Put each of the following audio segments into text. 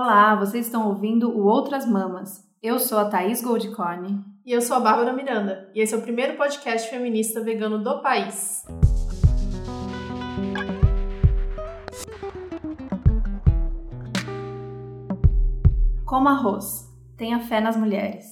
Olá, vocês estão ouvindo o Outras Mamas. Eu sou a Thaís Goldcorn. E eu sou a Bárbara Miranda. E esse é o primeiro podcast feminista vegano do país. Como arroz, tenha fé nas mulheres.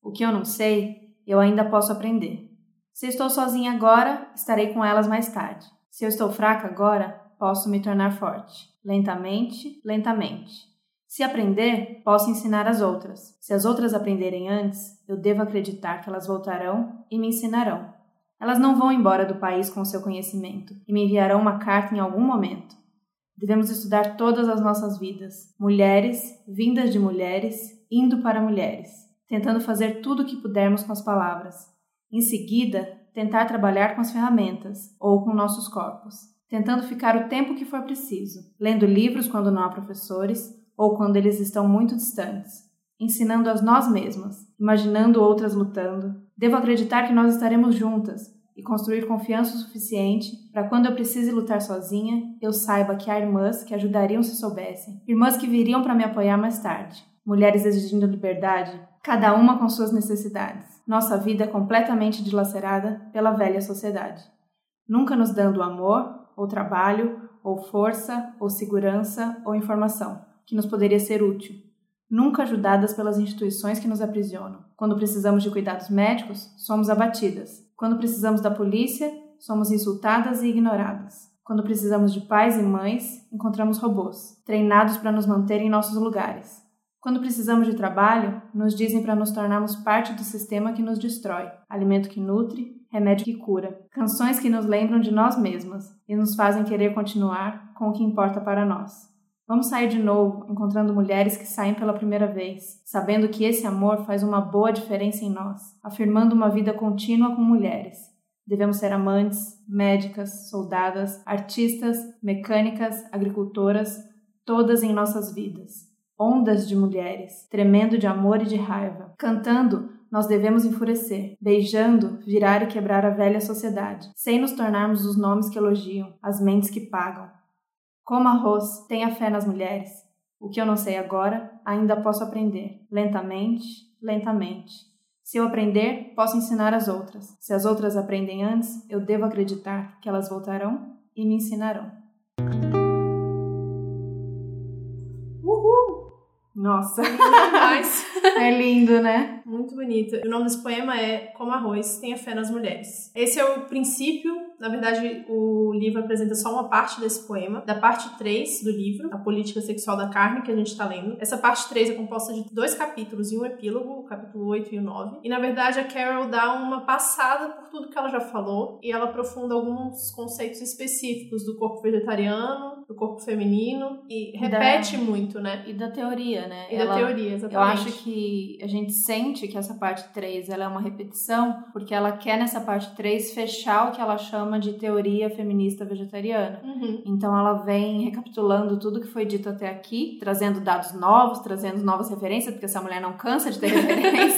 O que eu não sei, eu ainda posso aprender. Se estou sozinha agora, estarei com elas mais tarde. Se eu estou fraca agora, posso me tornar forte. Lentamente, lentamente. Se aprender, posso ensinar as outras. Se as outras aprenderem antes, eu devo acreditar que elas voltarão e me ensinarão. Elas não vão embora do país com o seu conhecimento e me enviarão uma carta em algum momento. Devemos estudar todas as nossas vidas, mulheres, vindas de mulheres, indo para mulheres, tentando fazer tudo o que pudermos com as palavras. Em seguida, tentar trabalhar com as ferramentas ou com nossos corpos, tentando ficar o tempo que for preciso, lendo livros quando não há professores, ou quando eles estão muito distantes, ensinando a nós mesmas, imaginando outras lutando. Devo acreditar que nós estaremos juntas e construir confiança o suficiente para quando eu precise lutar sozinha, eu saiba que há irmãs que ajudariam se soubessem, irmãs que viriam para me apoiar mais tarde, mulheres exigindo liberdade, cada uma com suas necessidades. Nossa vida é completamente dilacerada pela velha sociedade, nunca nos dando amor, ou trabalho, ou força, ou segurança, ou informação que nos poderia ser útil, nunca ajudadas pelas instituições que nos aprisionam. Quando precisamos de cuidados médicos, somos abatidas. Quando precisamos da polícia, somos insultadas e ignoradas. Quando precisamos de pais e mães, encontramos robôs, treinados para nos manter em nossos lugares. Quando precisamos de trabalho, nos dizem para nos tornarmos parte do sistema que nos destrói, alimento que nutre, remédio que cura, canções que nos lembram de nós mesmas e nos fazem querer continuar com o que importa para nós. Vamos sair de novo, encontrando mulheres que saem pela primeira vez, sabendo que esse amor faz uma boa diferença em nós, afirmando uma vida contínua com mulheres. Devemos ser amantes, médicas, soldadas, artistas, mecânicas, agricultoras, todas em nossas vidas. Ondas de mulheres, tremendo de amor e de raiva. Cantando, nós devemos enfurecer, beijando, virar e quebrar a velha sociedade, sem nos tornarmos os nomes que elogiam, as mentes que pagam, Coma arroz, tenha fé nas mulheres. O que eu não sei agora, ainda posso aprender. Lentamente, lentamente. Se eu aprender, posso ensinar as outras. Se as outras aprendem antes, eu devo acreditar que elas voltarão e me ensinarão. Uhul! Nossa! É lindo, né? Muito bonito. O nome desse poema é Como Arroz, Tenha Fé nas Mulheres. Esse é o princípio na verdade, o livro apresenta só uma parte desse poema, da parte 3 do livro, A Política Sexual da Carne, que a gente está lendo. Essa parte 3 é composta de dois capítulos e um epílogo, o capítulo 8 e o 9. E, na verdade, a Carol dá uma passada por tudo que ela já falou e ela aprofunda alguns conceitos específicos do corpo vegetariano, do corpo feminino e repete da, muito, né? E da teoria, né? E ela, da teoria, exatamente. Eu acho que a gente sente que essa parte 3 ela é uma repetição porque ela quer nessa parte 3 fechar o que ela chama chama de teoria feminista vegetariana. Uhum. Então ela vem recapitulando tudo que foi dito até aqui, trazendo dados novos, trazendo novas referências, porque essa mulher não cansa de ter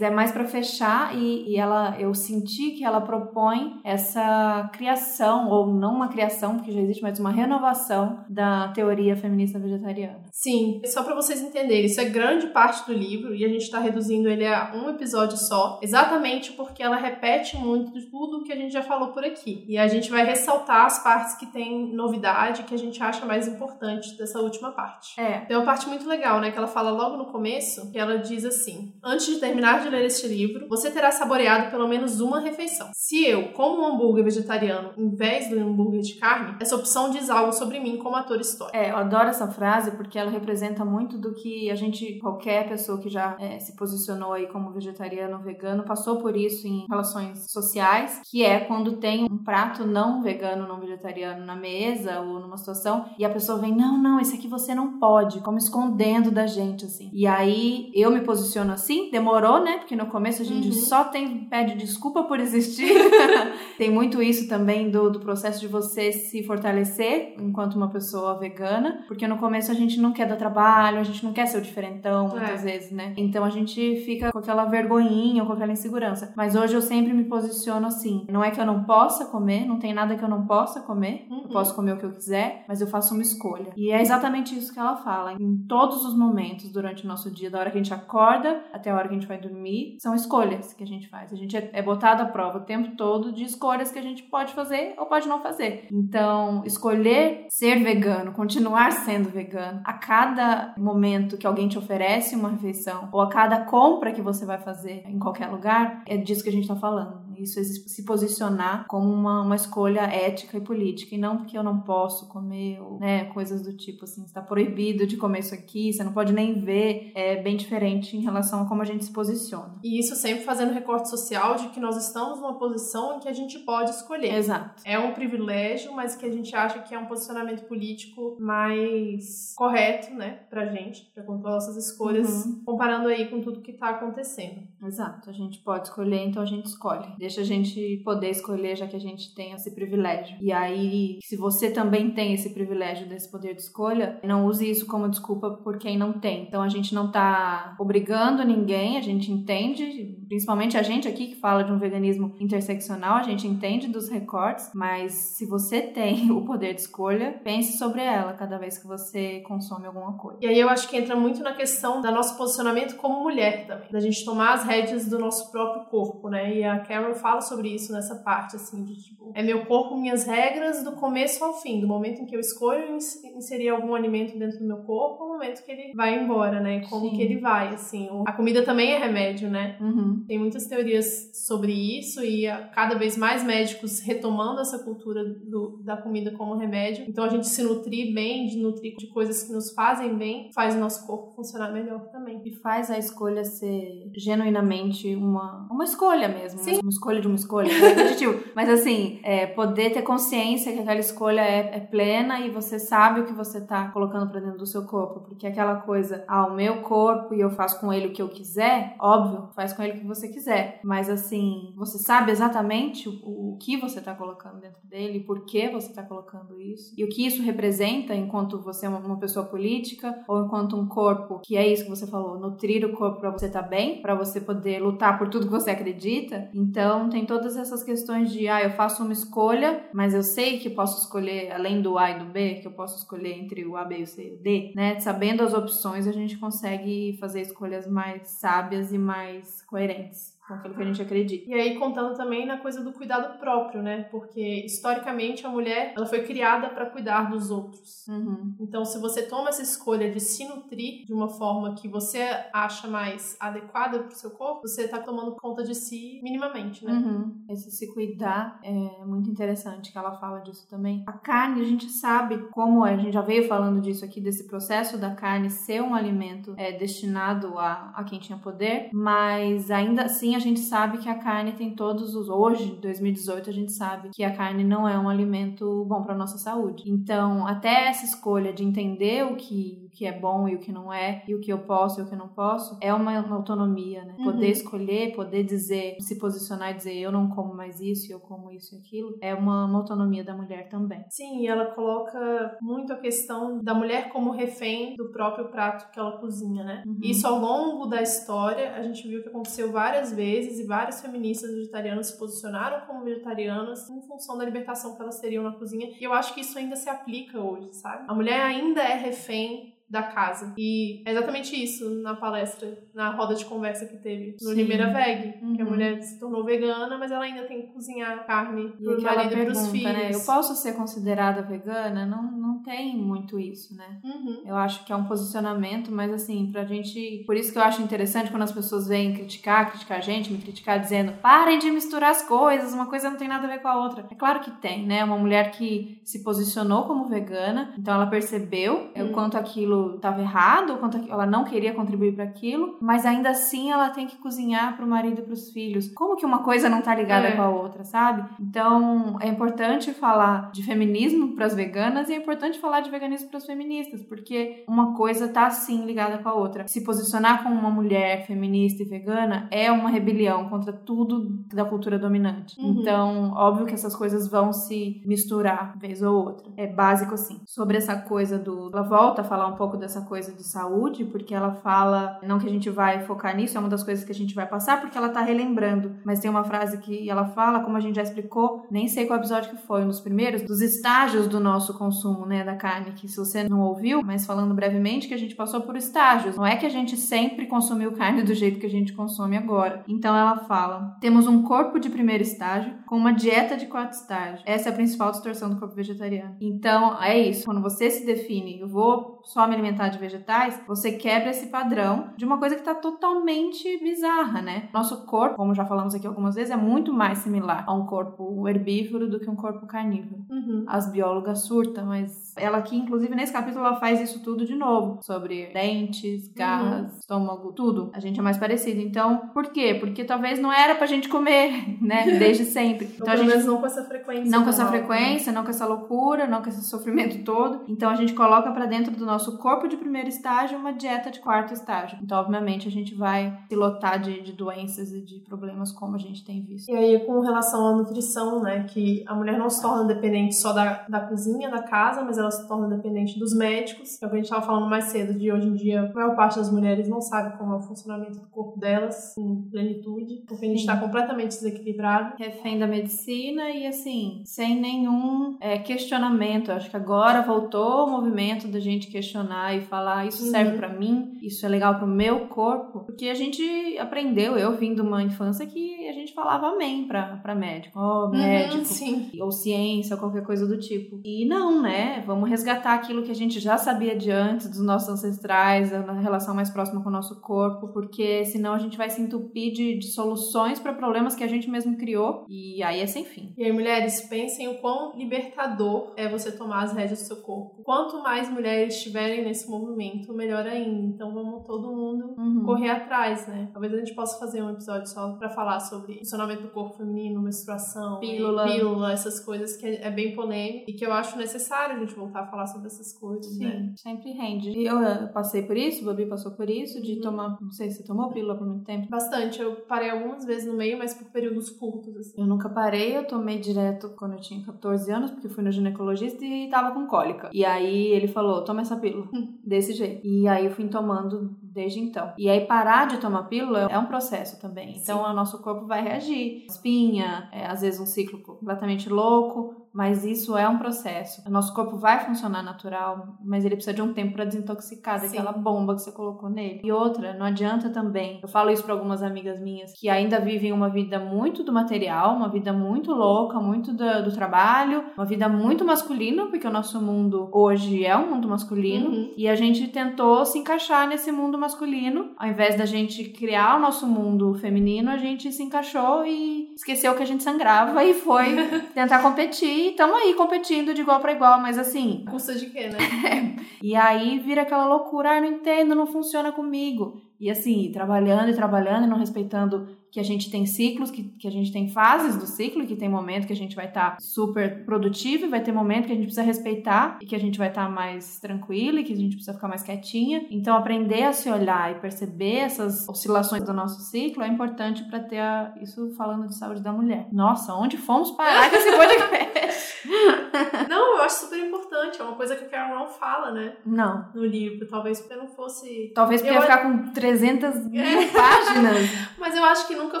referência. é mais para fechar e, e ela, eu senti que ela propõe essa criação ou não uma criação, porque já existe, mas uma renovação da teoria feminista vegetariana. Sim, só para vocês entenderem, isso é grande parte do livro e a gente está reduzindo ele a um episódio só, exatamente porque ela repete muito de tudo que a gente já falou por aqui aqui. E a gente vai ressaltar as partes que tem novidade, que a gente acha mais importante dessa última parte. É. Tem uma parte muito legal, né? Que ela fala logo no começo, que ela diz assim: Antes de terminar de ler este livro, você terá saboreado pelo menos uma refeição. Se eu como um hambúrguer vegetariano em vez do hambúrguer de carne, essa opção diz algo sobre mim como ator histórico. É, eu adoro essa frase porque ela representa muito do que a gente, qualquer pessoa que já é, se posicionou aí como vegetariano ou vegano, passou por isso em relações sociais, que é quando tem um prato não vegano, não vegetariano na mesa ou numa situação e a pessoa vem, não, não, esse aqui você não pode, como escondendo da gente, assim. E aí eu me posiciono assim, demorou, né? Porque no começo a gente uhum. só tem pede desculpa por existir. tem muito isso também do, do processo de você se fortalecer enquanto uma pessoa vegana, porque no começo a gente não quer dar trabalho, a gente não quer ser o diferentão muitas é. vezes, né? Então a gente fica com aquela vergonhinha com aquela insegurança. Mas hoje eu sempre me posiciono assim. Não é que eu não possa comer, não tem nada que eu não possa comer. Uhum. Eu posso comer o que eu quiser, mas eu faço uma escolha. E é exatamente isso que ela fala. Em todos os momentos durante o nosso dia, da hora que a gente acorda até a hora que a gente vai dormir, são escolhas que a gente faz. A gente é, é botado à prova o tempo todo de escolhas que a gente pode fazer ou pode não fazer. Então, escolher ser vegano, continuar sendo vegano, a cada momento que alguém te oferece uma refeição ou a cada compra que você vai fazer em qualquer lugar, é disso que a gente está falando. Isso se posicionar como uma, uma escolha ética e política, e não porque eu não posso comer, ou, né, coisas do tipo assim, está proibido de comer isso aqui, você não pode nem ver, é bem diferente em relação a como a gente se posiciona. E isso sempre fazendo recorte social de que nós estamos numa posição em que a gente pode escolher. Exato. É um privilégio, mas que a gente acha que é um posicionamento político mais correto, né, pra gente, pra controlar nossas escolhas, uhum. comparando aí com tudo que tá acontecendo. Exato. A gente pode escolher, então a gente escolhe deixa a gente poder escolher, já que a gente tem esse privilégio. E aí, se você também tem esse privilégio desse poder de escolha, não use isso como desculpa por quem não tem. Então a gente não tá obrigando ninguém, a gente entende, principalmente a gente aqui que fala de um veganismo interseccional, a gente entende dos recortes, mas se você tem o poder de escolha, pense sobre ela cada vez que você consome alguma coisa. E aí eu acho que entra muito na questão do nosso posicionamento como mulher também, da gente tomar as rédeas do nosso próprio corpo, né? E a Carol fala sobre isso nessa parte, assim, de tipo, é meu corpo, minhas regras do começo ao fim, do momento em que eu escolho inserir algum alimento dentro do meu corpo, ao momento que ele vai embora, né? Como Sim. que ele vai, assim. A comida também é remédio, né? Uhum. Tem muitas teorias sobre isso e cada vez mais médicos retomando essa cultura do, da comida como remédio. Então a gente se nutrir bem, de nutrir de coisas que nos fazem bem, faz o nosso corpo funcionar melhor também. E faz a escolha ser genuinamente uma, uma escolha mesmo. Sim. Uma escolha de uma escolha, é Mas assim, é, poder ter consciência que aquela escolha é, é, plena e você sabe o que você tá colocando para dentro do seu corpo. Porque aquela coisa, ah, o meu corpo e eu faço com ele o que eu quiser, óbvio, faz com ele o que você quiser. Mas assim, você sabe exatamente o, o que você tá colocando dentro dele, por que você tá colocando isso, e o que isso representa enquanto você é uma, uma pessoa política ou enquanto um corpo, que é isso que você falou, nutrir o corpo para você estar tá bem, para você poder lutar por tudo que você acredita. Então tem todas essas questões de, ah, eu faço uma escolha, mas eu sei que posso escolher, além do A e do B, que eu posso escolher entre o A, B, o C e o D, né? Sabendo as opções, a gente consegue fazer escolhas mais sábias e mais coerentes com aquilo que a gente acredita. E aí contando também na coisa do cuidado próprio, né? Porque historicamente a mulher ela foi criada para cuidar dos outros. Uhum. Então se você toma essa escolha de se nutrir de uma forma que você acha mais adequada para o seu corpo, você está tomando conta de si minimamente, né? Uhum. Esse se cuidar é muito interessante que ela fala disso também. A carne a gente sabe como é, a gente já veio falando disso aqui desse processo da carne ser um alimento é, destinado a, a quem tinha poder, mas ainda assim a a gente sabe que a carne tem todos os. Hoje, 2018, a gente sabe que a carne não é um alimento bom para nossa saúde. Então, até essa escolha de entender o que, o que é bom e o que não é, e o que eu posso e o que não posso, é uma, uma autonomia, né? Uhum. Poder escolher, poder dizer, se posicionar e dizer eu não como mais isso, eu como isso e aquilo, é uma, uma autonomia da mulher também. Sim, e ela coloca muito a questão da mulher como refém do próprio prato que ela cozinha, né? Uhum. Isso ao longo da história, a gente viu que aconteceu várias vezes vezes e várias feministas vegetarianas se posicionaram como vegetarianas em função da libertação que elas teriam na cozinha. E eu acho que isso ainda se aplica hoje, sabe? A mulher ainda é refém da casa. E é exatamente isso na palestra, na roda de conversa que teve no Sim. Limeira Veg, uhum. que a uhum. mulher se tornou vegana, mas ela ainda tem que cozinhar carne pro marido e pros filhos. Né? Eu posso ser considerada vegana? Não, não tem muito isso, né? Uhum. Eu acho que é um posicionamento, mas assim, pra gente. Por isso que eu acho interessante quando as pessoas vêm criticar, criticar a gente, me criticar dizendo parem de misturar as coisas, uma coisa não tem nada a ver com a outra. É claro que tem, né? Uma mulher que se posicionou como vegana, então ela percebeu uhum. o quanto aquilo estava errado, quanto ela não queria contribuir para aquilo, mas ainda assim ela tem que cozinhar para o marido e para os filhos. Como que uma coisa não tá ligada é. com a outra, sabe? Então é importante falar de feminismo para as veganas e é importante importante falar de veganismo para as feministas, porque uma coisa tá sim ligada com a outra. Se posicionar como uma mulher feminista e vegana é uma rebelião contra tudo da cultura dominante. Uhum. Então, óbvio que essas coisas vão se misturar vez ou outra. É básico assim. Sobre essa coisa do. Ela volta a falar um pouco dessa coisa de saúde, porque ela fala. Não que a gente vai focar nisso, é uma das coisas que a gente vai passar, porque ela tá relembrando. Mas tem uma frase que ela fala, como a gente já explicou, nem sei qual episódio que foi, um dos primeiros, dos estágios do nosso consumo, né, da carne, que se você não ouviu, mas falando brevemente, que a gente passou por estágios. Não é que a gente sempre consumiu carne do jeito que a gente consome agora. Então ela fala: temos um corpo de primeiro estágio com uma dieta de quarto estágio. Essa é a principal distorção do corpo vegetariano. Então é isso. Quando você se define, eu vou só me alimentar de vegetais, você quebra esse padrão de uma coisa que está totalmente bizarra, né? Nosso corpo, como já falamos aqui algumas vezes, é muito mais similar a um corpo herbívoro do que um corpo carnívoro. Uhum. As biólogas surtam, mas ela aqui, inclusive, nesse capítulo, ela faz isso tudo de novo. Sobre dentes, garras, uhum. estômago, tudo. A gente é mais parecido. Então, por quê? Porque talvez não era pra gente comer, né? Desde sempre. Então, a gente... não com essa frequência. Não com essa frequência, não com essa loucura, não com esse sofrimento todo. Então, a gente coloca para dentro do nosso corpo de primeiro estágio uma dieta de quarto estágio. Então, obviamente, a gente vai se lotar de, de doenças e de problemas como a gente tem visto. E aí, com relação à nutrição, né? Que a mulher não se torna dependente só da, da cozinha, da casa, mas ela se torna dependente dos médicos. É o que a gente estava falando mais cedo, de hoje em dia, a maior parte das mulheres não sabe como é o funcionamento do corpo delas em plenitude, porque a gente está completamente desequilibrado. Refém da medicina e, assim, sem nenhum é, questionamento. acho que agora voltou o movimento da gente questionar e falar: isso serve uhum. para mim, isso é legal para o meu corpo, porque a gente aprendeu, eu vim de uma infância que a gente falava amém para médico, ó, oh, médico, uhum, ou ciência, ou qualquer coisa do tipo. E não, né? Vamos resgatar aquilo que a gente já sabia de antes, dos nossos ancestrais, a relação mais próxima com o nosso corpo, porque senão a gente vai se entupir de, de soluções para problemas que a gente mesmo criou e aí é sem fim. E aí, mulheres, pensem o quão libertador é você tomar as rédeas do seu corpo. Quanto mais mulheres estiverem nesse movimento, melhor ainda. Então vamos todo mundo uhum. correr atrás, né? Talvez a gente possa fazer um episódio só para falar sobre funcionamento do corpo feminino, menstruação, pílula, pílula essas coisas que é bem polêmico e que eu acho necessário a gente voltar a falar sobre essas coisas, Sim, né? sempre rende. Eu passei por isso, o Babi passou por isso, de uhum. tomar, não sei se você tomou pílula por muito tempo. Bastante, eu parei algumas vezes no meio, mas por períodos curtos, assim. Eu nunca parei, eu tomei direto quando eu tinha 14 anos, porque fui no ginecologista e tava com cólica. E aí ele falou, toma essa pílula, desse jeito. E aí eu fui tomando desde então. E aí parar de tomar pílula é um processo também. Então Sim. o nosso corpo vai reagir. Espinha, é, às vezes um ciclo completamente louco, mas isso é um processo. O nosso corpo vai funcionar natural, mas ele precisa de um tempo para desintoxicar daquela bomba que você colocou nele. E outra, não adianta também. Eu falo isso para algumas amigas minhas que ainda vivem uma vida muito do material, uma vida muito louca, muito do, do trabalho, uma vida muito masculina, porque o nosso mundo hoje é um mundo masculino, uhum. e a gente tentou se encaixar nesse mundo masculino, ao invés da gente criar o nosso mundo feminino, a gente se encaixou e esqueceu que a gente sangrava e foi tentar competir e estamos aí competindo de igual para igual, mas assim. Custa de quê, né? e aí vira aquela loucura, ah, não entendo, não funciona comigo. E assim, trabalhando e trabalhando e não respeitando que a gente tem ciclos, que, que a gente tem fases do ciclo, que tem momento que a gente vai estar tá super produtivo e vai ter momento que a gente precisa respeitar e que a gente vai estar tá mais tranquilo e que a gente precisa ficar mais quietinha. Então, aprender a se olhar e perceber essas oscilações do nosso ciclo é importante para ter a, isso falando de saúde da mulher. Nossa, onde fomos parar com esse podcast? não, eu acho super importante. É uma coisa que a Carol não fala, né? Não. No livro. Talvez porque não fosse. Talvez porque eu ia ficar com 300 mil é. páginas. Mas eu acho que nunca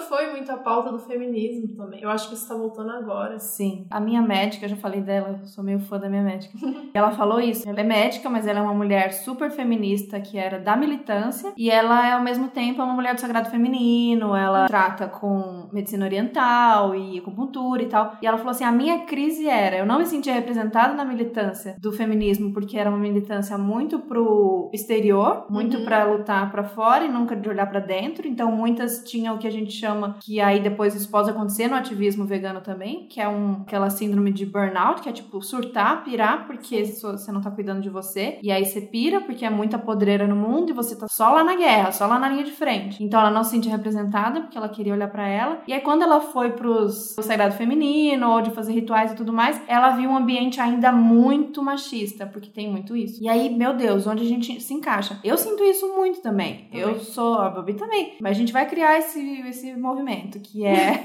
foi muito a pauta do feminismo também. Eu acho que isso tá voltando agora. Sim. A minha médica, eu já falei dela, eu sou meio fã da minha médica. ela falou isso. Ela é médica, mas ela é uma mulher super feminista que era da militância e ela é ao mesmo tempo uma mulher do sagrado feminino. Ela trata com medicina oriental e acupuntura e tal. E ela falou assim: a minha crise era, eu não me sentia representada na militância do feminismo porque era uma militância muito pro exterior, muito uhum. para lutar para fora e nunca de olhar para dentro. Então muitas tinham o que a gente chama, que aí depois isso pode acontecer no ativismo vegano também, que é um, aquela síndrome de burnout, que é tipo surtar, pirar, porque você não tá cuidando de você. E aí você pira, porque é muita podreira no mundo e você tá só lá na guerra, só lá na linha de frente. Então ela não se sentia representada, porque ela queria olhar para ela. E aí quando ela foi pros o sagrado feminino, ou de fazer rituais e tudo mais, ela viu um ambiente ainda muito machista, porque tem muito isso. E aí, meu Deus, onde a gente se encaixa? Eu sinto isso muito também. também. Eu sou a Bobi também. Mas a gente vai criar esse, esse movimento que é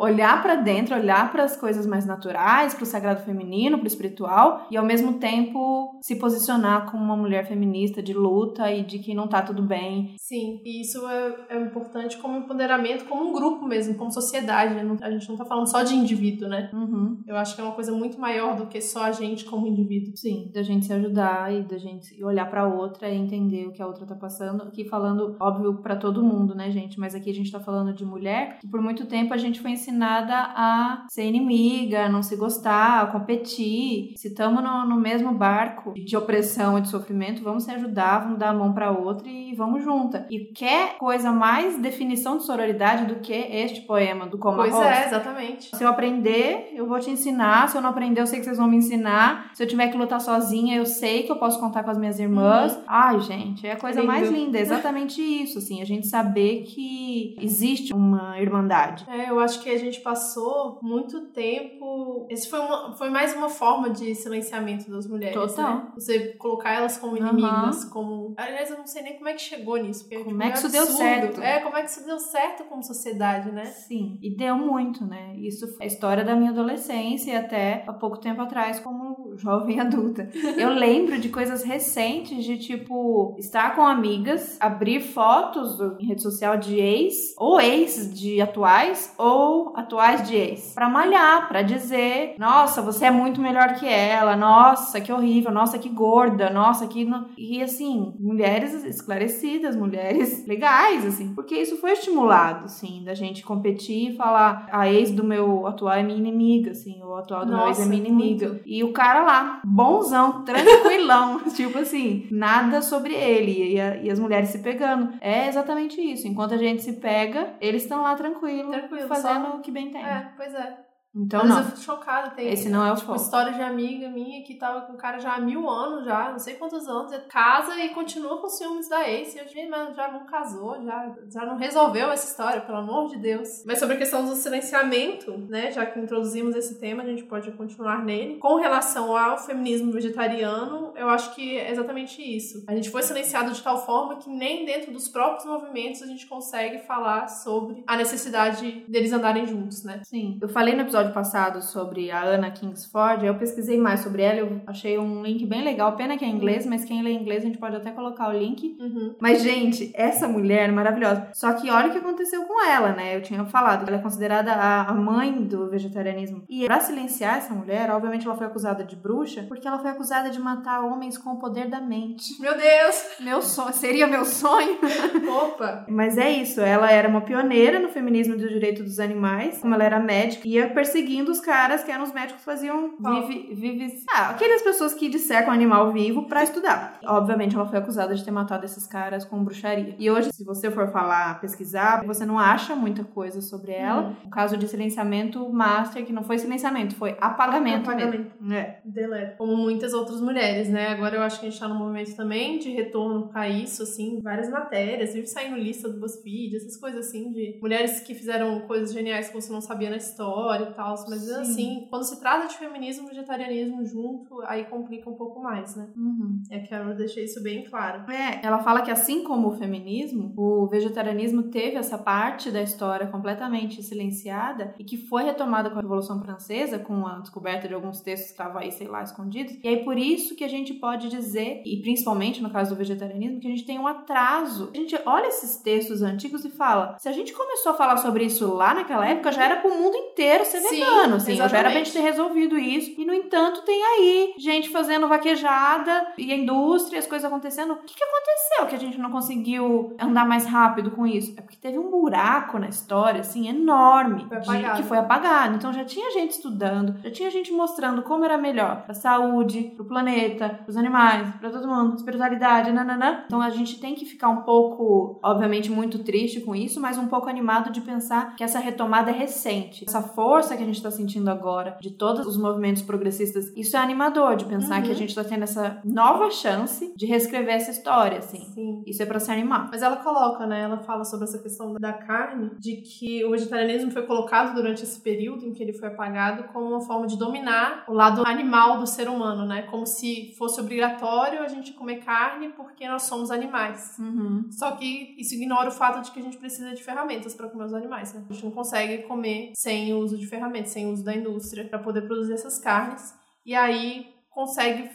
olhar para dentro, olhar para as coisas mais naturais, para o sagrado feminino, para o espiritual e ao mesmo tempo se posicionar como uma mulher feminista de luta e de que não tá tudo bem. Sim, e isso é, é importante como empoderamento, como um grupo mesmo, como sociedade. Né? A gente não tá falando só de indivíduo, né? Uhum. Eu acho que é uma coisa muito maior do que só a gente como indivíduo. Sim, da gente se ajudar e da gente olhar para outra e entender o que a outra tá passando. Aqui falando, óbvio, para todo mundo, né, gente? Mas aqui a gente tá falando de mulher que por muito tempo a gente foi ensinada a ser inimiga, a não se gostar, a competir. Se estamos no, no mesmo barco de opressão e de sofrimento, vamos se ajudar, vamos dar a mão para outra e vamos junta. E quer coisa mais definição de sororidade do que este poema do Coma Pois é, exatamente. Se eu aprender, eu vou te ensinar. Se eu não aprender, eu sei que vocês vão me ensinar. Se eu tiver que lutar sozinha, eu sei que eu posso contar com as minhas irmãs. Uhum. Ai, gente, é a coisa Lindo. mais linda. É exatamente isso, assim. A gente saber que existe uma irmandade. É, eu acho que gente passou muito tempo. Esse foi, uma, foi mais uma forma de silenciamento das mulheres. Total. Né? Você colocar elas como inimigas, uhum. como. Aliás, eu não sei nem como é que chegou nisso. Porque, como tipo, é que isso deu certo? É, como é que isso deu certo como sociedade, né? Sim. E deu muito, né? Isso foi a história da minha adolescência e até há pouco tempo atrás, como jovem adulta. Eu lembro de coisas recentes de tipo estar com amigas, abrir fotos em rede social de ex, ou ex de atuais, ou atuais de ex, para malhar, para dizer: nossa, você é muito melhor que ela, nossa, que horrível, nossa, que gorda, nossa, que. E assim, mulheres esclarecidas, mulheres legais, assim, porque isso foi estimulado, assim, da gente competir e falar: a ex do meu atual é minha inimiga, assim, o atual do nossa, meu ex é minha inimiga. Muito. E o cara lá, bonzão, tranquilão, tipo assim, nada sobre ele e, a, e, as mulheres se pegando. É exatamente isso. Enquanto a gente se pega, eles estão lá tranquilo, Tranquilo, fazendo só... o que bem tem. É, pois é. Então, Mas não. eu fico chocada. Tem Esse não é o tipo, história de amiga minha que tava com o cara já há mil anos, já, não sei quantos anos, casa e continua com ciúmes da ex. E eu disse, mas já não casou, já, já não resolveu essa história, pelo amor de Deus. Mas sobre a questão do silenciamento, né, já que introduzimos esse tema, a gente pode continuar nele. Com relação ao feminismo vegetariano, eu acho que é exatamente isso. A gente foi silenciado de tal forma que nem dentro dos próprios movimentos a gente consegue falar sobre a necessidade deles andarem juntos, né? Sim. Eu falei no episódio episódio passado sobre a Anna Kingsford, eu pesquisei mais sobre ela, eu achei um link bem legal. Pena que é inglês, mas quem lê inglês a gente pode até colocar o link. Uhum. Mas, gente, essa mulher é maravilhosa. Só que olha o que aconteceu com ela, né? Eu tinha falado que ela é considerada a mãe do vegetarianismo. E pra silenciar essa mulher, obviamente ela foi acusada de bruxa, porque ela foi acusada de matar homens com o poder da mente. Meu Deus! Meu sonho, seria meu sonho. Opa! Mas é isso, ela era uma pioneira no feminismo do direito dos animais, como ela era médica, ia perseguindo os caras que eram os médicos que faziam vive, vives. Ah, aquelas pessoas que dissecam animal vivo para estudar. Obviamente, ela foi acusada de ter matado esses caras com bruxaria. E hoje, se você for falar, pesquisar, você não acha muita coisa sobre ela. Hum. O caso de silenciamento master, que não foi silenciamento, foi apagamento. Apagamento. É. Delete. Como muitas outras mulheres, né? Agora eu acho que a gente tá num momento também de retorno para isso, assim, várias matérias, vive saindo lista do BuzzFeed, essas coisas assim, de mulheres que fizeram coisas geniais que você não sabia na história e tal, mas Sim. assim, quando se trata de feminismo e vegetarianismo junto, aí complica um pouco mais, né? Uhum. É que eu deixei isso bem claro. É, ela fala que assim como o feminismo, o vegetarianismo teve essa parte da história completamente silenciada e que foi retomada com a Revolução Francesa, com a descoberta de alguns textos que estavam aí, sei lá, escondidos. E aí por isso que a gente pode dizer, e principalmente no caso do vegetarianismo, que a gente tem um atraso. A gente olha esses textos antigos e fala, se a gente começou a falar sobre isso lá naquela época, já era pro mundo inteiro ser Ano, assim. Exatamente. Já era pra gente ter resolvido isso. E, no entanto, tem aí gente fazendo vaquejada e a indústria, as coisas acontecendo. O que, que aconteceu que a gente não conseguiu andar mais rápido com isso? É porque teve um buraco na história, assim, enorme. Foi de, que foi apagado. Então já tinha gente estudando, já tinha gente mostrando como era melhor pra saúde, pro planeta, pros animais, pra todo mundo, espiritualidade, nananã. Então a gente tem que ficar um pouco, obviamente, muito triste com isso, mas um pouco animado de pensar que essa retomada é recente. Essa força que a gente tá sentindo agora, de todos os movimentos progressistas, isso é animador de pensar Uhum. que a gente tá tendo essa nova chance de reescrever essa história, assim. Sim. Isso é pra se animar. Mas ela coloca, né? Ela fala sobre essa questão da carne, de que o vegetarianismo foi colocado durante esse período em que ele foi apagado como uma forma de dominar o lado animal do ser humano, né? Como se fosse obrigatório a gente comer carne porque nós somos animais. Uhum. Só que isso ignora o fato de que a gente precisa de ferramentas para comer os animais, né? A gente não consegue comer sem o uso de ferramentas, sem o uso da indústria para poder produzir essas carnes. E aí consegue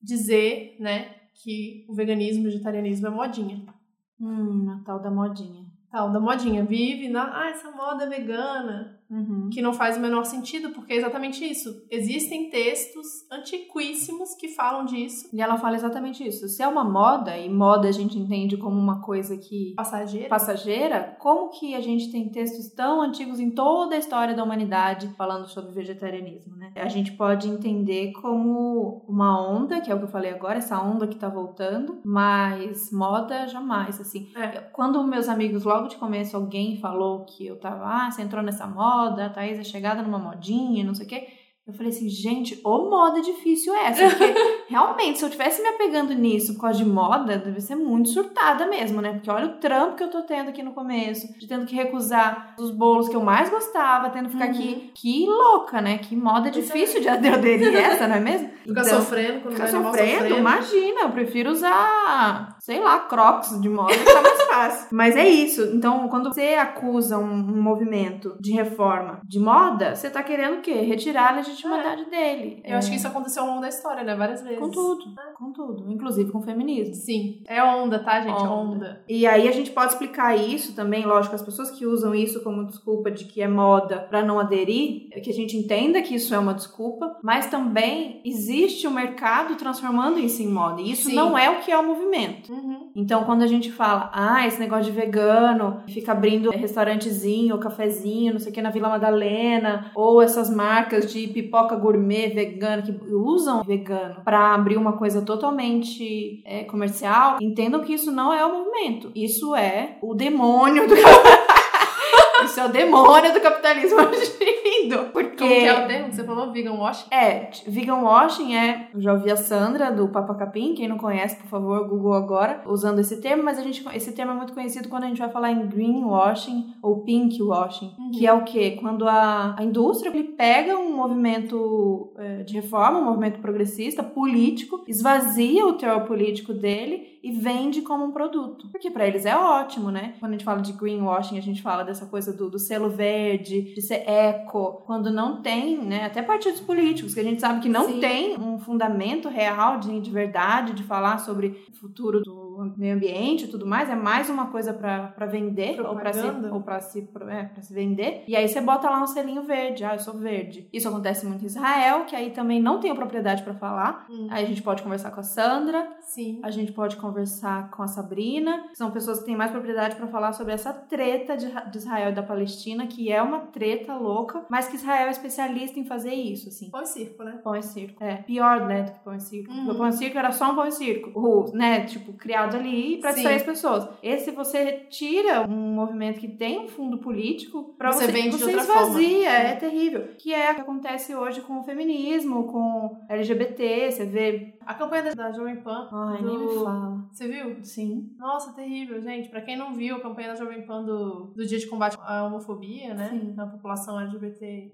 dizer, né, que o veganismo, o vegetarianismo é modinha. Hum, a tal da modinha. Tal, da modinha. Vive na, ah, essa moda vegana. Uhum. Que não faz o menor sentido, porque é exatamente isso. Existem textos antiquíssimos que falam disso. E ela fala exatamente isso. Se é uma moda, e moda a gente entende como uma coisa que Passageiro. passageira, como que a gente tem textos tão antigos em toda a história da humanidade falando sobre vegetarianismo, né? A gente pode entender como uma onda, que é o que eu falei agora, essa onda que tá voltando, mas moda jamais, assim. É. Quando meus amigos, logo de começo, alguém falou que eu tava, ah, você entrou nessa moda, a Thaís é chegada numa modinha, não sei o quê. Eu falei assim, gente, ô moda difícil é essa? Porque realmente, se eu tivesse me apegando nisso por causa de moda, deve ser muito surtada mesmo, né? Porque olha o trampo que eu tô tendo aqui no começo, de tendo que recusar os bolos que eu mais gostava, tendo que ficar Uhum. aqui. Que louca, né? Que moda Pois é. difícil de aderir essa, não é mesmo? Ficar Então, sofrendo quando Ficar sofrendo, sofrendo. imagina, eu prefiro usar, sei lá, crocs de moda, tá mais fácil. Mas é isso, então quando você acusa um, um movimento de reforma de moda, você tá querendo o quê? Retirar a legitimidade dele. Eu acho que isso aconteceu ao longo da história, né? Várias vezes. Com tudo, com tudo, inclusive com o feminismo. Sim. É onda, tá, gente? Onda. Onda. E aí a gente pode explicar isso também, lógico, as pessoas que usam isso como desculpa de que é moda pra não aderir, é que a gente entenda que isso é uma desculpa, mas também existe o mercado transformando isso em moda. E isso Sim. não é o que é o movimento. Uhum. Então, quando a gente fala, ah, esse negócio de vegano, fica abrindo restaurantezinho, cafezinho, não sei o que, na Vila Madalena, ou essas marcas de pipoca gourmet vegana que usam vegano pra abrir uma coisa totalmente é, comercial, entendam que isso não é o movimento. Isso é o demônio do Isso é o demônio do capitalismo agindo. Porque. Como que é o termo que você falou? Vegan wash? É, vegan washing é. Eu já ouvi a Sandra do Papa Capim, quem não conhece, por favor, Google agora, usando esse termo, mas a gente, esse termo é muito conhecido quando a gente vai falar em green washing ou pink washing, Uhum. que é o quê? Quando a, a indústria ele pega um movimento eh, de reforma, um movimento progressista, político, esvazia o teor político dele e vende como um produto. Porque pra eles é ótimo, né? Quando a gente fala de greenwashing, a gente fala dessa coisa do, do selo verde, de ser eco, quando não tem, né? Até partidos políticos, que a gente sabe que não Sim. tem um fundamento real de, de verdade, de falar sobre o futuro do meio ambiente e tudo mais, é mais uma coisa pra pra vender ou pra se, Propaganda. ou pra se, é, pra se vender. E aí você bota lá um selinho verde, ah, eu sou verde. Isso acontece muito em Israel, que aí também não tenho propriedade pra falar. Hum. Aí a gente pode conversar com a Sandra, Sim. a gente pode conversar com a Sabrina, que são pessoas que têm mais propriedade pra falar sobre essa treta de, de Israel e da Palestina, que é uma treta louca, mas que Israel é especialista em fazer isso, assim. Pão e circo, né? Pão e circo. É, pior, né, do que pão e circo. Uhum. O pão e circo era só um pão e circo. O, né, tipo, criado ali pra Sim. distrair as pessoas. Esse você retira um movimento que tem um fundo político pra Você você, vende de você outra esvazia. forma. É terrível. Que é o que acontece hoje com o feminismo, com LGBT, você vê... A campanha da, Jovem Pan. Ai, do... nem me fala. Você viu? Sim. Nossa, terrível, gente. Pra quem não viu a campanha da Jovem Pan do, do Dia de Combate à Homofobia, né? Sim. Na população LGBT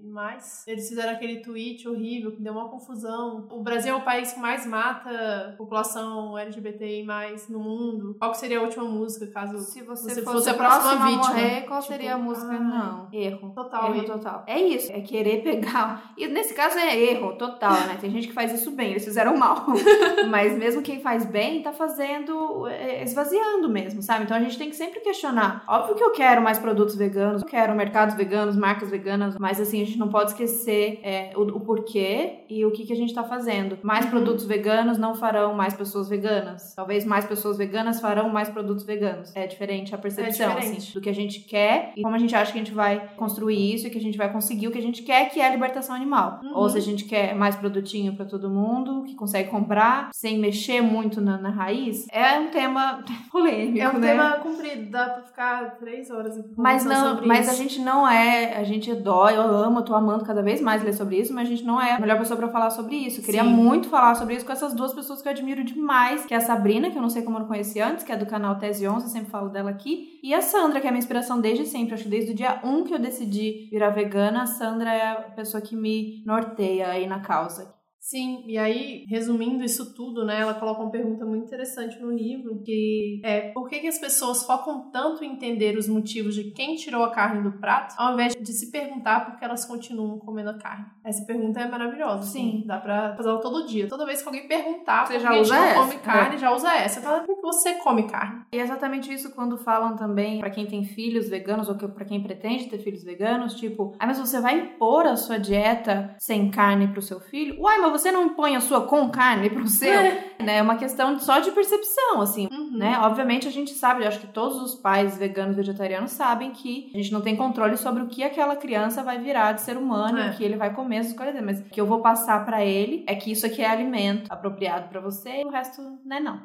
eles fizeram aquele tweet horrível que deu uma confusão. O Brasil é o país que mais mata população LGBT no mundo. Qual que seria a última música, caso Se você, Você fosse, fosse a próxima próxima vítima. morrer, qual Tipo, seria a música? ai. Não. Erro. Total, erro erro. total. É isso. É querer pegar. E nesse caso é erro total, né? Tem gente que faz isso bem, eles fizeram mal. Mas mesmo quem faz bem tá fazendo. é, esvaziando mesmo, sabe? Então a gente tem que sempre questionar. Óbvio que eu quero mais produtos veganos, eu quero mercados veganos, marcas veganas, mas assim, a gente não pode esquecer é, o, o porquê e o que, que a gente tá fazendo. Mais Uhum. produtos veganos não farão mais pessoas veganas. Talvez mais pessoas veganas farão mais produtos veganos. É diferente a percepção, diferente. assim, do que a gente quer e como a gente acha que a gente vai construir isso e que a gente vai conseguir o que a gente quer, que é a libertação animal. Uhum. Ou se a gente quer mais produtinho pra todo mundo, que consegue comprar quebrar sem mexer muito na, na raiz, é um tema polêmico, É um né? tema comprido, dá pra ficar três horas Mas não, sobre mas isso. a gente não é, a gente dói, eu amo, eu tô amando cada vez mais ler sobre isso, mas a gente não é a melhor pessoa pra falar sobre isso. Eu queria Sim. muito falar sobre isso com essas duas pessoas que eu admiro demais, que é a Sabrina, que eu não sei como eu não conheci antes, que é do canal Tese 11, eu sempre falo dela aqui, e a Sandra, que é a minha inspiração desde sempre, acho que desde o dia 1 que eu decidi virar vegana, a Sandra é a pessoa que me norteia aí na causa. Sim, e aí, resumindo isso tudo, né, ela coloca uma pergunta muito interessante no livro, que é por que, que as pessoas focam tanto em entender os motivos de quem tirou a carne do prato, ao invés de se perguntar por que elas continuam comendo a carne? Essa pergunta é maravilhosa. assim, Sim. dá pra fazer ela todo dia. Toda vez que alguém perguntar Você por já que usa essa, come carne, já usa essa. Fala, por que você come carne? E é exatamente isso quando falam também pra quem tem filhos veganos ou pra quem pretende ter filhos veganos, tipo, ah, mas você vai impor a sua dieta sem carne pro seu filho? Uai, mas você não impõe a sua com carne pro seu? É. Né? É uma questão só de percepção, assim. Uhum. Né? Obviamente a gente sabe, eu acho que todos os pais veganos vegetarianos sabem que a gente não tem controle sobre o que aquela criança vai virar de ser humano, É. o que ele vai comer, as escolhas dele. Mas o que eu vou passar pra ele é que isso aqui é alimento apropriado pra você e o resto não é não.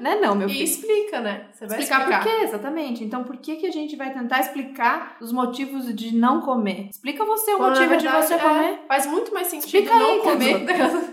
não é não, meu E filho. explica, né? Você vai Explicar, explicar. por quê, exatamente. Então, por que, que a gente vai tentar explicar os motivos de não comer? Explica você o Quando, motivo verdade, de você é, comer. Faz muito mais sentido Explica não aí, comer.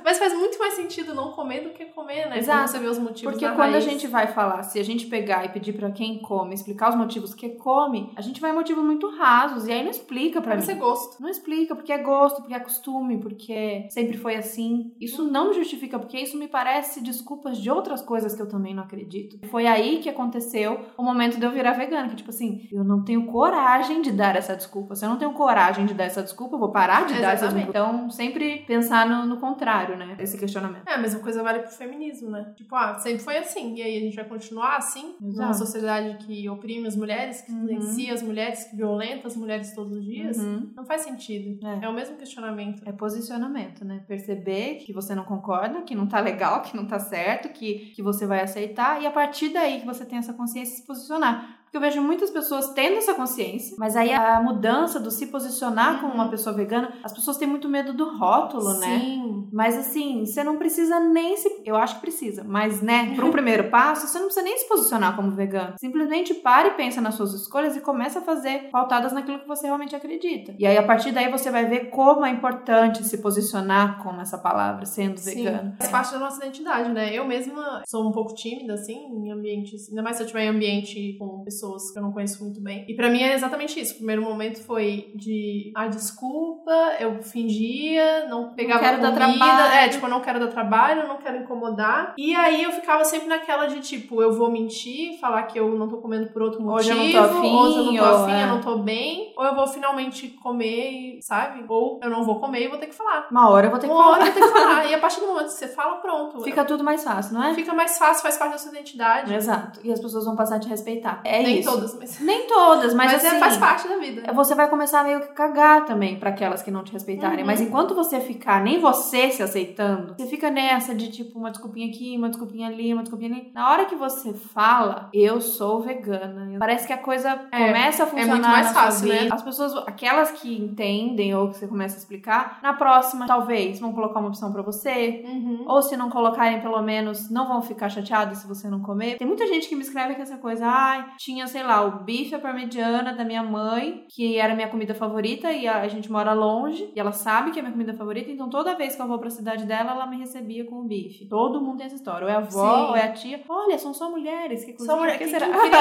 Mas faz muito mais sentido não comer do que comer, né? Exato. Quando você vê os motivos Porque quando raiz. a gente vai falar, se a gente pegar e pedir pra quem come, explicar os motivos que come, a gente vai em motivos muito rasos. E aí não explica pra Vai mim. ser gosto. Não explica porque é gosto, porque é costume, porque sempre foi assim. Isso não me justifica, porque isso me parece desculpas de outras coisas que eu também não acredito. Foi aí que aconteceu o momento de eu virar vegana, que tipo assim, eu não tenho coragem de dar essa desculpa. Se eu não tenho coragem de dar essa desculpa, eu vou parar de dar essa Exatamente. desculpa. Então, sempre pensar no, no contrário, né? Esse questionamento. É, a mesma coisa vale pro feminismo, né? Tipo, ah, sempre foi assim. E aí a gente vai continuar assim? Exato. sociedade que oprime as mulheres, que Uhum. silencia as mulheres, que violenta as mulheres todos os dias? Uhum. Não faz sentido. É. É. o mesmo questionamento. É posicionamento, né? Perceber que você não concorda, que não tá legal, que não tá certo, que, que você vai aceitar, e a partir daí que você tem essa consciência se posicionar. Porque eu vejo muitas pessoas tendo essa consciência, mas aí a mudança do se posicionar como uma pessoa vegana, as pessoas têm muito medo do rótulo, né? Sim. Mas assim, você não precisa nem se. Eu acho que precisa, mas né, para um primeiro passo, você não precisa nem se posicionar como vegano. Simplesmente pare e pensa nas suas escolhas e começa a fazer pautadas naquilo que você realmente acredita. E aí, a partir daí, você vai ver como é importante se posicionar com essa palavra, sendo Sim, vegano. faz parte da nossa identidade, né? Eu mesma sou um pouco tímida, assim, em ambientes. Ainda mais se eu estiver em ambiente com pessoas que eu não conheço muito bem. E pra mim é exatamente isso. O primeiro momento foi de. Ah, desculpa, eu fingia, não pegava quero dar comida. trabalho. É, tipo, eu não quero dar trabalho, não quero incomodar. E aí eu ficava sempre naquela de tipo, eu vou mentir, falar que eu não tô comendo por outro motivo. Hoje eu não tô afim, hoje eu não tô afim, é. eu não tô bem. Ou eu vou finalmente comer, sabe? Ou eu não vou comer e vou ter que falar. Uma hora eu vou ter que Uma hora falar. eu tenho que falar. E a partir do momento que você fala, pronto. Fica tudo mais fácil, não é? Fica mais fácil, faz parte da sua identidade. Exato. E as pessoas vão passar a te respeitar. É Nem isso. todas, mas, Nem todas, mas, mas, assim. é, faz parte da vida. você vai começar meio que cagar também pra aquelas que não te respeitarem. Uhum. Mas enquanto você ficar nem você se aceitando, você fica nessa de tipo uma desculpinha aqui, uma desculpinha ali, uma desculpinha ali. Na hora que você fala, eu sou vegana, parece que a coisa É, começa a funcionar muito mais fácil, né? As pessoas, aquelas que entendem ou que você começa a explicar, na próxima, talvez, vão colocar uma opção pra você. Uhum. Ou se não colocarem, pelo menos, não vão ficar chateados se você não comer. Tem muita gente que me escreve que essa coisa, ai, tinha, sei lá, o bife à parmegiana da minha mãe, que era a minha comida favorita, e a, a gente mora longe, e ela sabe que é a minha comida favorita, então toda vez que eu vou pra cidade dela, ela me recebia com o bife. Todo mundo tem essa história. Ou é a avó, Sim. ou é a tia. Olha, são só mulheres que cozinham. Só mulher, que, que será? incrível.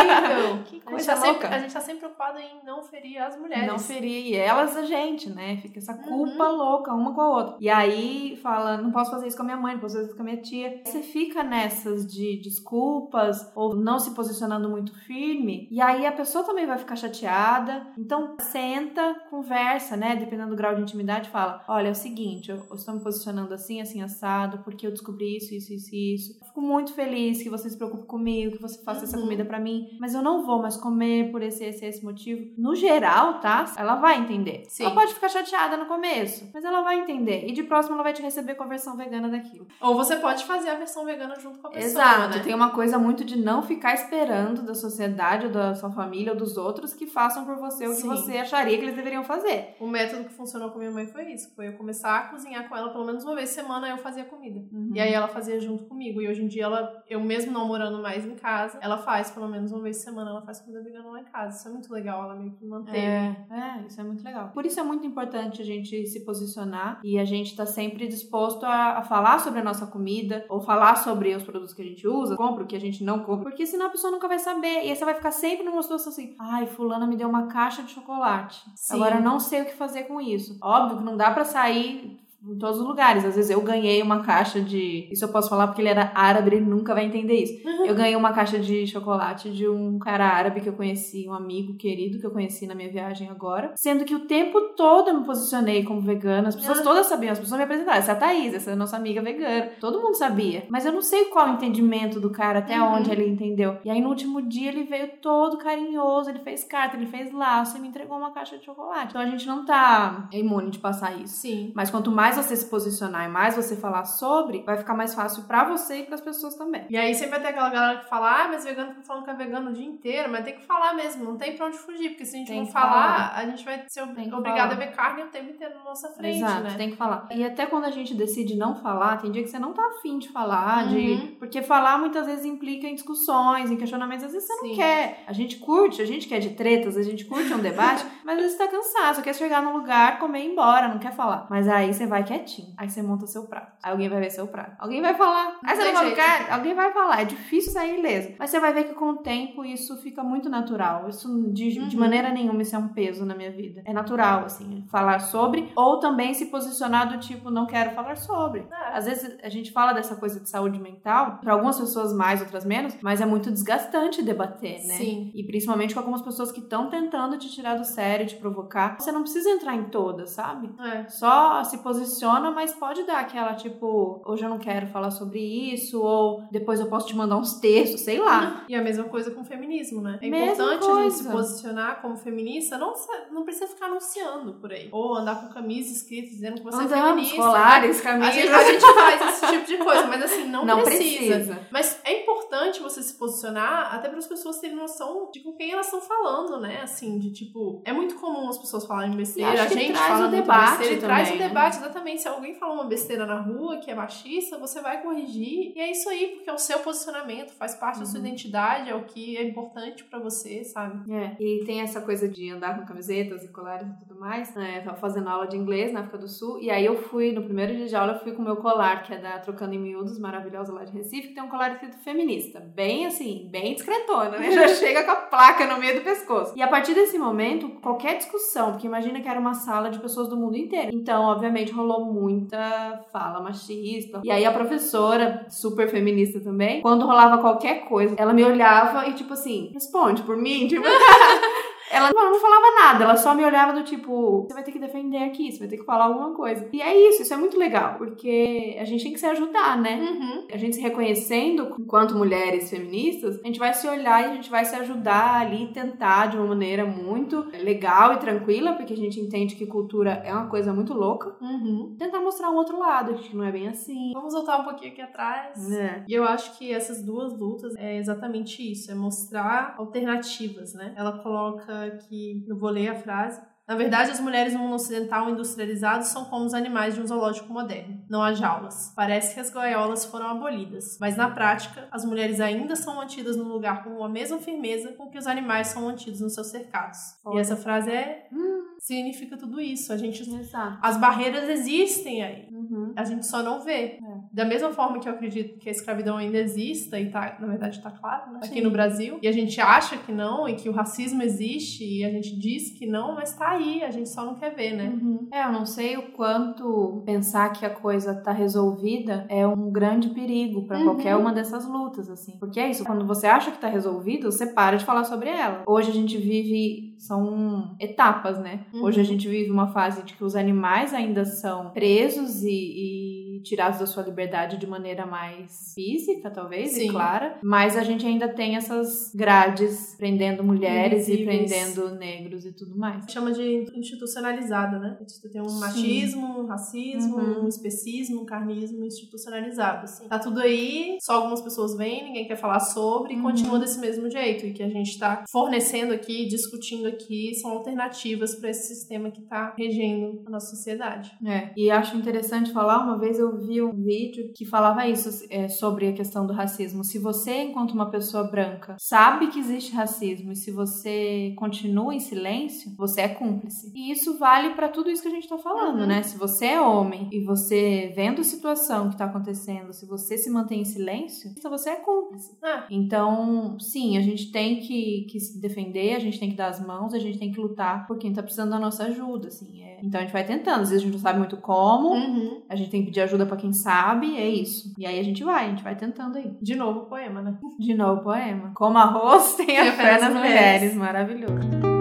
Que a, gente coisa tá sempre, louca. a gente tá sempre preocupado em não ferir as mulheres. Não ferir e elas a gente, né? Fica essa Uhum. culpa louca uma com a outra. E aí fala, não posso fazer isso com a minha mãe, não posso fazer isso com a minha tia. Você fica nessas de desculpas ou não se posicionando muito firme, e aí a pessoa também vai ficar chateada. Então senta, conversa, né? Dependendo do grau de intimidade, fala: "Olha, é o seguinte, eu eu estou me posicionando assim, assim assado, porque eu descobri isso, isso, isso, isso. Fico muito feliz que você se preocupe comigo, que você faça essa Uhum. comida pra mim, mas eu não vou mais comer por esse, esse, esse motivo. No geral, tá? Ela vai entender. Sim. Ela pode ficar chateada no começo, mas ela vai entender. E de próximo ela vai te receber com a versão vegana daquilo. Ou você pode fazer a versão vegana junto com a pessoa, Exato. né? Tem uma coisa muito de não ficar esperando da sociedade sociedade, ou da sua família, ou dos outros que façam por você o que Sim. você acharia que eles deveriam fazer. O método que funcionou com minha mãe foi isso. Foi eu começar a cozinhar com ela pelo menos uma vez por semana, eu fazia comida. Uhum. E aí ela fazia junto comigo. E hoje em dia, ela, eu mesmo não morando mais em casa, ela faz pelo menos uma vez por semana, ela faz comida vegana lá em casa. Isso é muito legal, ela meio que manteve. É, é, isso é muito legal. Por isso é muito importante a gente se posicionar e a gente tá sempre disposto a, a falar sobre a nossa comida ou falar sobre os produtos que a gente usa, compra o que a gente não compra, porque senão a pessoa nunca vai saber. E aí você vai ficar sempre numa situação assim: ai, fulana me deu uma caixa de chocolate. Sim. Agora eu não sei o que fazer com isso. Óbvio que não dá pra sair em todos os lugares. Às vezes eu ganhei uma caixa de. Isso eu posso falar porque ele era árabe, ele nunca vai entender isso. Eu ganhei uma caixa de chocolate de um cara árabe que eu conheci, um amigo querido que eu conheci na minha viagem agora. Sendo que o tempo todo eu me posicionei como vegana. As pessoas Ah. todas sabiam, as pessoas me apresentaram. Essa é a Thaís, essa é a nossa amiga vegana. Todo mundo sabia. Mas eu não sei qual o entendimento do cara, até Uhum. onde ele entendeu. E aí no último dia ele veio todo carinhoso, ele fez carta, ele fez laço e me entregou uma caixa de chocolate. Então a gente não tá imune de passar isso. Sim. Mas quanto mais você se posicionar e mais você falar sobre, vai ficar mais fácil pra você e pras pessoas também. E aí sempre vai ter aquela galera que fala, ah, mas vegano tá falando que é vegano o dia inteiro, mas tem que falar mesmo, não tem pra onde fugir, porque se a gente Tem não que falar, a gente vai ser falar. a ver carne o tempo inteiro na nossa frente, Exato, né? tem que falar. E até quando a gente decide não falar, tem dia que você não tá afim de falar, Uhum. de. Porque falar muitas vezes implica em discussões, em questionamentos, às vezes você Sim. não quer. A gente curte, a gente quer de tretas, a gente curte um debate, mas às vezes você tá cansado, só quer chegar no lugar, comer e ir embora, não quer falar. Mas aí você vai quietinho, aí você monta seu prato. Aí alguém vai ver seu prato. Alguém vai falar. Aí você não vai ficar, alguém vai falar. É difícil sair ileso. Mas você vai ver que com o tempo isso fica muito natural. Isso de, de Uhum. maneira nenhuma isso é um peso na minha vida. É natural, assim, falar sobre, ou também se posicionar do tipo, não quero falar sobre. É. Às vezes a gente fala dessa coisa de saúde mental, para algumas pessoas mais, outras menos, mas é muito desgastante debater, né? Sim. E principalmente com algumas pessoas que estão tentando te tirar do sério, te provocar. Você não precisa entrar em todas, sabe? É. Só se posiciona, mas pode dar aquela tipo, hoje eu não quero falar sobre isso, ou depois eu posso te mandar uns textos, sei lá. E a mesma coisa com o feminismo, né? É Mesma importante a gente se coisa. posicionar como feminista, não, não precisa ficar anunciando por aí. Ou andar com camisa escrita dizendo que você é Andamos, feminista. colares, A camisas. gente, a gente faz esse tipo de coisa, mas assim, não, Não precisa. precisa. Mas é importante você se posicionar até para as pessoas terem noção de com quem elas estão falando, né? Assim, de tipo, é muito comum as pessoas falarem besteira, a gente fala o debate besteira também, traz o né? debate, exatamente. Se alguém fala uma besteira na rua que é machista, você vai corrigir. E é isso aí, porque é o seu posicionamento, faz parte da sua Uhum. identidade, é o que é importante para você, sabe? É, e tem essa coisa de andar com camisetas e colares e tudo mais. É, eu tava fazendo aula de inglês na África do Sul, e aí eu fui, no primeiro dia de aula, eu fui com o meu colar, que é da Trocando em Miúdos, maravilhosa lá de Recife, que tem um colar escrito feminista. Bem assim, bem discretona, né? Já chega com a placa no meio do pescoço. E a partir desse momento, qualquer discussão, porque imagina que era uma sala de pessoas do mundo inteiro. Então, obviamente, rolou muita fala machista. E aí a professora, super feminista também, quando rolava qualquer coisa, ela me olhava e tipo assim, responde por mim, tipo. Ela não, falava nada, ela só me olhava do tipo, você vai ter que defender aqui, você vai ter que falar alguma coisa. E é isso, isso é muito legal, porque a gente tem que se ajudar, né? Uhum. A gente se reconhecendo enquanto mulheres feministas, a gente vai se olhar e a gente vai se ajudar ali, tentar de uma maneira muito legal e tranquila, porque a gente entende que cultura é uma coisa muito louca. Uhum. Tentar mostrar um outro lado, que não é bem assim. Vamos voltar um pouquinho aqui atrás. É. E eu acho que essas duas lutas é exatamente isso, é mostrar alternativas, né? Ela coloca que, eu vou ler a frase, na verdade, as mulheres no mundo ocidental industrializado são como os animais de um zoológico moderno. Não há jaulas. Parece que as gaiolas foram abolidas, mas na prática, as mulheres ainda são mantidas no lugar com a mesma firmeza com que os animais são mantidos nos seus cercados. Olha. E essa frase é Hum, significa tudo isso. A gente exato. as barreiras existem aí. Uhum. A gente só não vê. Da mesma forma que eu acredito que a escravidão ainda exista, e tá, na verdade tá claro, né? Aqui no Brasil. E a gente acha que não, e que o racismo existe, e a gente diz que não, mas tá aí, a gente só não quer ver, né? Uhum. É, eu não sei o quanto pensar que a coisa tá resolvida é um grande perigo pra Uhum. qualquer uma dessas lutas, assim. Porque é isso, quando você acha que tá resolvido, você para de falar sobre ela. Hoje a gente vive, são etapas, né? Uhum. Hoje a gente vive uma fase de que os animais ainda são presos e, e tirados da sua liberdade de maneira mais física, talvez, Sim. e clara. Mas a gente ainda tem essas grades prendendo mulheres e Invisíveis. prendendo negros e tudo mais. Chama de institucionalizada, né? Você tem um machismo, um racismo, Uhum. um especismo, um carnismo institucionalizado, assim. Tá tudo aí, só algumas pessoas vêm, ninguém quer falar sobre e Uhum. continua desse mesmo jeito. E que a gente tá fornecendo aqui, discutindo aqui, são alternativas para esse sistema que tá regendo a nossa sociedade. É, e acho interessante falar, uma vez eu vi um vídeo que falava isso é, sobre a questão do racismo. Se você, enquanto uma pessoa branca, sabe que existe racismo e se você continua em silêncio, você é cúmplice. E isso vale pra tudo isso que a gente tá falando, Uhum. né? Se você é homem e você vendo a situação que tá acontecendo, se você se mantém em silêncio, então você é cúmplice. Ah, Então, sim, a gente tem que, que se defender, a gente tem que dar as mãos, a gente tem que lutar por quem tá precisando da nossa ajuda, assim. é. Então a gente vai tentando, às vezes a gente não sabe muito como, uhum. a gente tem que pedir ajuda pra quem sabe, é isso. E aí a gente vai, a gente vai tentando aí. De novo o poema, né? De novo, o poema. Como arroz tem a fé nas mulheres. Maravilhoso.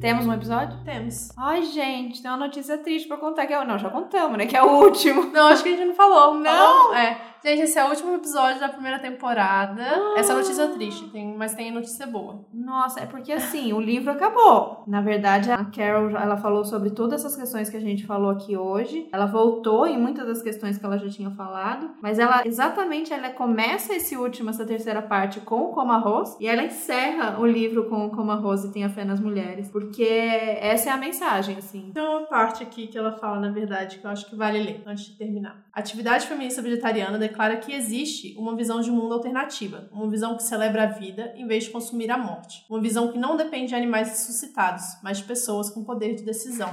Temos um episódio? Temos. Ai, gente, tem uma notícia triste pra contar que é o. Não, já contamos, né? Que é o último. Não, acho que a gente não falou. Não? Falou? É. Gente, esse é o último episódio da primeira temporada. Essa é a notícia triste, tem, mas tem notícia boa. Nossa, é porque assim, o livro acabou. Na verdade, a Carol, ela falou sobre todas essas questões que a gente falou aqui hoje. Ela voltou em muitas das questões que ela já tinha falado, mas ela exatamente ela começa esse último, essa terceira parte com o Como Arroz e ela encerra o livro com o Como Arroz e tem a fé nas mulheres, porque essa é a mensagem, assim. Tem uma parte aqui que ela fala, na verdade, que eu acho que vale ler antes de terminar. A atividade feminista vegetariana declara que existe uma visão de mundo alternativa, uma visão que celebra a vida em vez de consumir a morte, uma visão que não depende de animais ressuscitados, mas de pessoas com poder de decisão.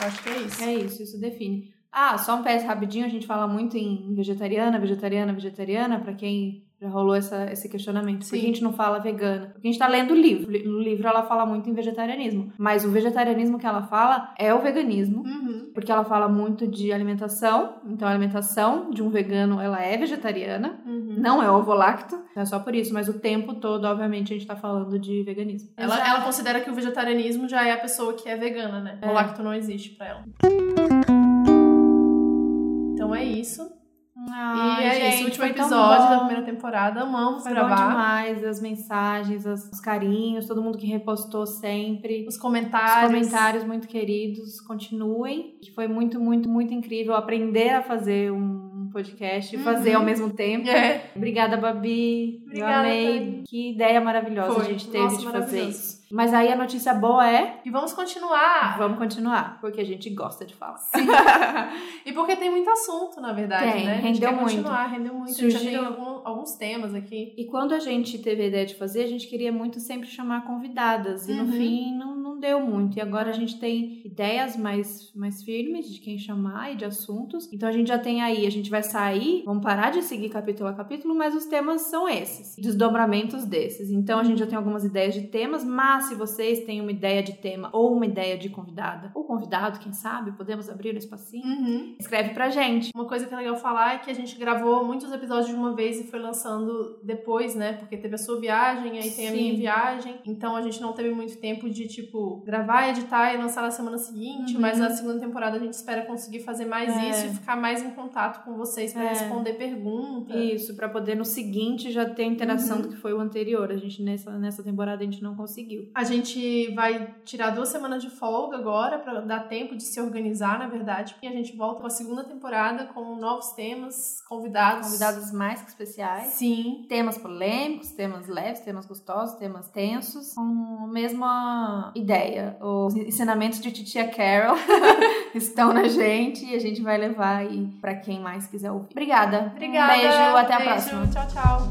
Eu acho que é isso. É isso, isso define. Ah, só um PS rapidinho, a gente fala muito em vegetariana, vegetariana, vegetariana, pra quem já rolou essa, esse questionamento. Por que a Sim. gente não fala vegana? Porque a gente tá lendo o livro. No livro ela fala muito em vegetarianismo. Mas o vegetarianismo que ela fala é o veganismo. Uhum. Porque ela fala muito de alimentação. Então a alimentação de um vegano, ela é vegetariana. Uhum. Não é ovo-lacto. É só por isso. Mas o tempo todo, obviamente, a gente tá falando de veganismo. Ela, ela considera que o vegetarianismo já é a pessoa que é vegana, né? É. O lacto não existe pra ela. Então é isso. Ai, e é gente, isso, o último episódio bom. da primeira temporada. Amamos Foi bom gravar. demais, as mensagens, as- os carinhos, todo mundo que repostou sempre. Os Os comentários. comentários muito queridos, continuem. Que foi muito, muito, muito incrível aprender a fazer um podcast e Uhum. fazer ao mesmo tempo. É. Obrigada, Babi. Obrigada, Eu amei. Thaís. Que ideia maravilhosa Foi. a gente teve Nossa, de fazer isso. Mas aí a notícia boa é. E vamos continuar. Vamos continuar, porque a gente gosta de falar. E porque tem muito assunto, na verdade, Tem, né? Rendeu muito. continuar, rendeu muito. A gente já algum- alguns temas aqui. E quando a gente teve a ideia de fazer, a gente queria muito sempre chamar convidadas. E no Uhum. fim não, não deu muito. E agora a gente tem ideias mais, mais firmes de quem chamar e de assuntos. Então a gente já tem aí, a gente vai sair, vamos parar de seguir capítulo a capítulo, mas os temas são esses. Desdobramentos desses. Então a gente já tem algumas ideias de temas, mas se vocês têm uma ideia de tema ou uma ideia de convidada, ou convidado, quem sabe, podemos abrir um espacinho. Uhum. Escreve pra gente. Uma coisa que é legal falar é que a gente gravou muitos episódios de uma vez e foi lançando depois, né? Porque teve a sua viagem, aí tem a Sim. minha viagem. Então a gente não teve muito tempo de, tipo, gravar, editar e lançar na semana seguinte. Uhum. Mas na segunda temporada a gente espera conseguir fazer mais É. isso e ficar mais em contato com vocês pra É. responder perguntas. Isso, pra poder no seguinte já ter a interação Uhum. do que foi o anterior. A gente nessa, nessa temporada a gente não conseguiu. A gente vai tirar duas semanas de folga agora pra dar tempo de se organizar, na verdade. E a gente volta com a segunda temporada com novos temas, convidados. Convidados mais que especiais sociais. Sim. Temas polêmicos, temas leves, temas gostosos, temas tensos, com a mesma ideia. Os ensinamentos de Titia Carol estão na gente e a gente vai levar aí para quem mais quiser ouvir. Obrigada. Obrigada. Um beijo, até beijo, a próxima. Tchau, tchau.